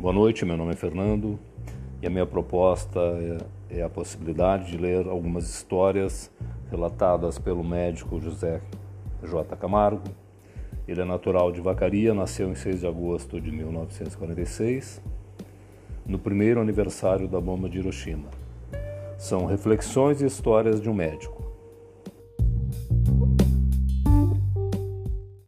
Boa noite, meu nome é Fernando e a minha proposta é, é a possibilidade de ler algumas histórias relatadas pelo médico José J. Camargo. Ele é natural de Vacaria, nasceu em 6 de agosto de 1946, no primeiro aniversário da bomba de Hiroshima. São reflexões e histórias de um médico.